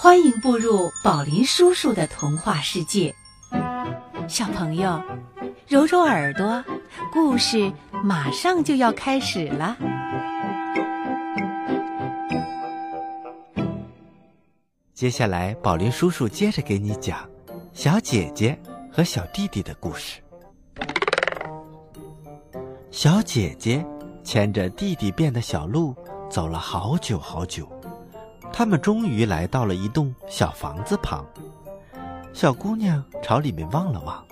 欢迎步入宝林叔叔的童话世界，小朋友，揉揉耳朵，故事马上就要开始了。接下来，宝林叔叔接着给你讲小姐姐和小弟弟的故事。小姐姐牵着弟弟变的小鹿走了好久好久。他们终于来到了一栋小房子旁，小姑娘朝里面望了望，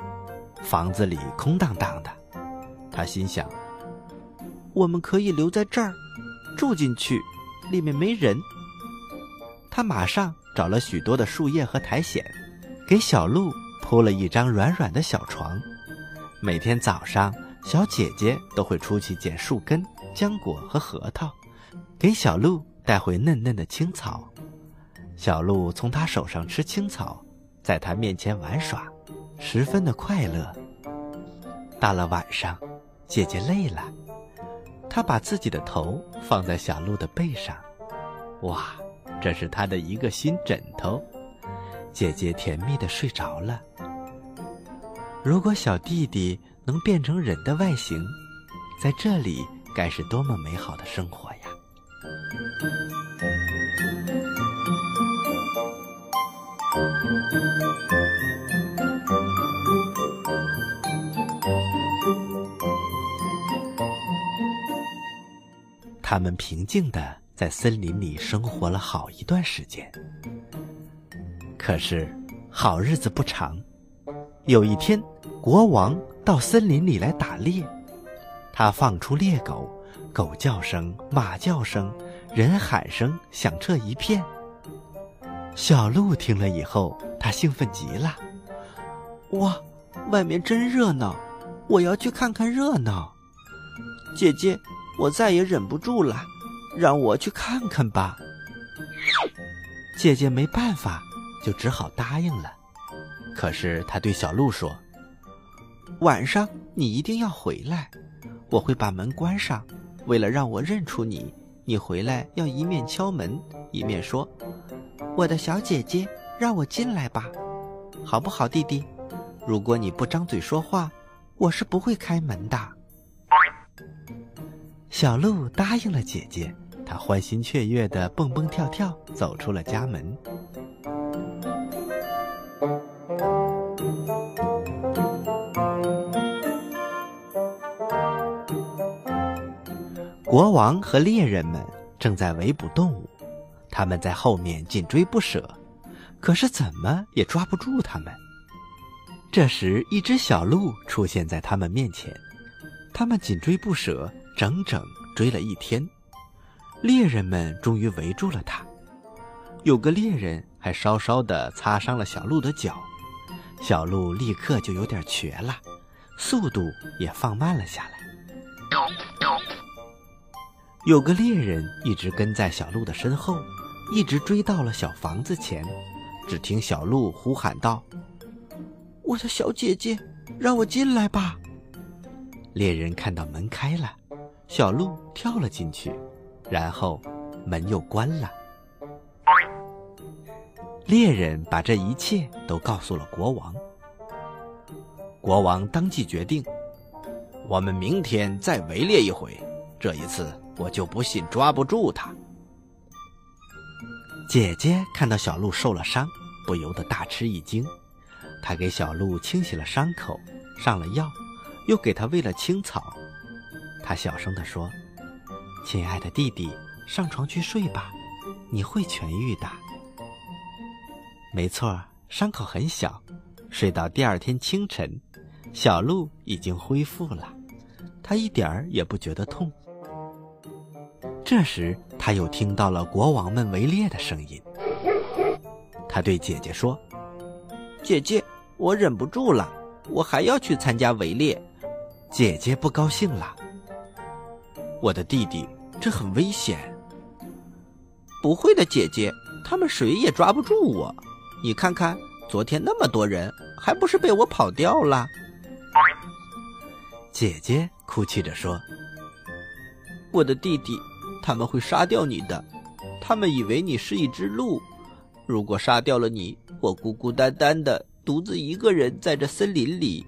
房子里空荡荡的。她心想：“我们可以留在这儿，住进去，里面没人。”她马上找了许多的树叶和苔藓，给小鹿铺了一张软软的小床。每天早上，小姐姐都会出去捡树根、浆果和核桃，给小鹿。带回嫩嫩的青草，小鹿从他手上吃青草，在他面前玩耍，十分的快乐。到了晚上，姐姐累了，她把自己的头放在小鹿的背上，哇，这是她的一个新枕头。姐姐甜蜜的睡着了。如果小弟弟能变成人的外形，在这里该是多么美好的生活呀！他们平静的在森林里生活了好一段时间。可是，好日子不长。有一天，国王到森林里来打猎，他放出猎狗，狗叫声、马叫声。人喊声响彻一片。小鹿听了以后，它兴奋极了。哇，外面真热闹，我要去看看热闹。姐姐，我再也忍不住了，让我去看看吧。姐姐没办法，就只好答应了。可是她对小鹿说：“晚上你一定要回来，我会把门关上，为了让我认出你。”你回来要一面敲门，一面说：“我的小姐姐，让我进来吧，好不好，弟弟？如果你不张嘴说话，我是不会开门的。”小鹿答应了姐姐，它欢欣雀跃的蹦蹦跳跳走出了家门。国王和猎人们正在围捕动物，他们在后面紧追不舍，可是怎么也抓不住他们。这时，一只小鹿出现在他们面前，他们紧追不舍，整整追了一天。猎人们终于围住了它，有个猎人还稍稍地擦伤了小鹿的脚，小鹿立刻就有点瘸了，速度也放慢了下来。有个猎人一直跟在小鹿的身后，一直追到了小房子前。只听小鹿呼喊道：“我的小姐姐，让我进来吧！”猎人看到门开了，小鹿跳了进去，然后门又关了。猎人把这一切都告诉了国王。国王当即决定：“我们明天再围猎一回，这一次。”我就不信抓不住他。姐姐看到小鹿受了伤，不由得大吃一惊。她给小鹿清洗了伤口，上了药，又给他喂了青草。她小声地说：“亲爱的弟弟，上床去睡吧，你会痊愈的。”没错，伤口很小。睡到第二天清晨，小鹿已经恢复了，它一点儿也不觉得痛。这时，他又听到了国王们围猎的声音。他对姐姐说：“姐姐，我忍不住了，我还要去参加围猎。”姐姐不高兴了：“我的弟弟，这很危险。”“不会的，姐姐，他们谁也抓不住我。你看看，昨天那么多人，还不是被我跑掉了？”姐姐哭泣着说：“我的弟弟。”他们会杀掉你的，他们以为你是一只鹿，如果杀掉了你，我孤孤单单的独自一个人在这森林里。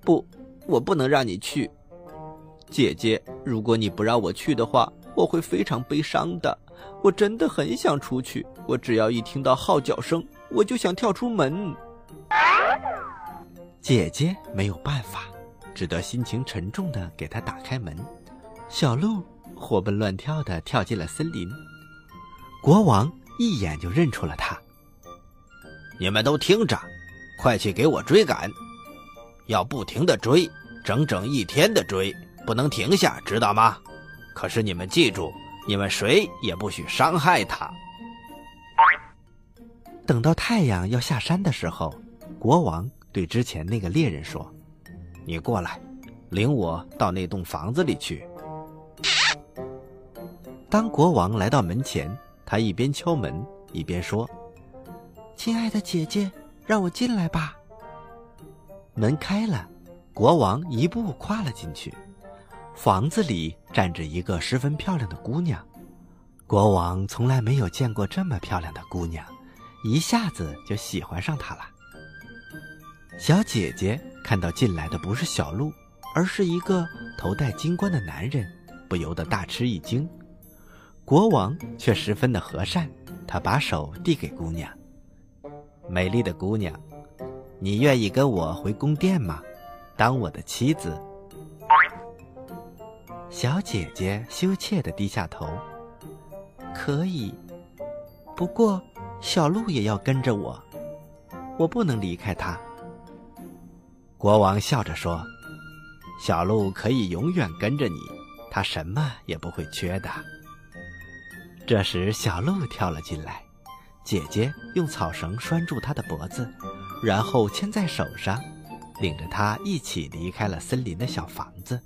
不，我不能让你去，姐姐。如果你不让我去的话，我会非常悲伤的。我真的很想出去，我只要一听到号角声，我就想跳出门。姐姐没有办法，只得心情沉重的给他打开门。小鹿活蹦乱跳的跳进了森林。国王一眼就认出了他。你们都听着，快去给我追赶！要不停的追，整整一天的追，不能停下，知道吗？可是你们记住，你们谁也不许伤害他。等到太阳要下山的时候，国王对之前那个猎人说：“你过来，领我到那栋房子里去。”当国王来到门前。他一边敲门，一边说：“亲爱的姐姐，让我进来吧。”门开了，国王一步跨了进去。房子里站着一个十分漂亮的姑娘，国王从来没有见过这么漂亮的姑娘，一下子就喜欢上她了。小姐姐看到进来的不是小鹿，而是一个头戴金冠的男人，不由得大吃一惊。国王却十分的和善，他把手递给姑娘：“美丽的姑娘，你愿意跟我回宫殿吗？当我的妻子？”小姐姐羞怯的低下头：“可以，不过小鹿也要跟着我，我不能离开他。”国王笑着说：“小鹿可以永远跟着你，它什么也不会缺的。”这时，小鹿跳了进来，姐姐用草绳拴住它的脖子，然后牵在手上，领着它一起离开了森林的小房子。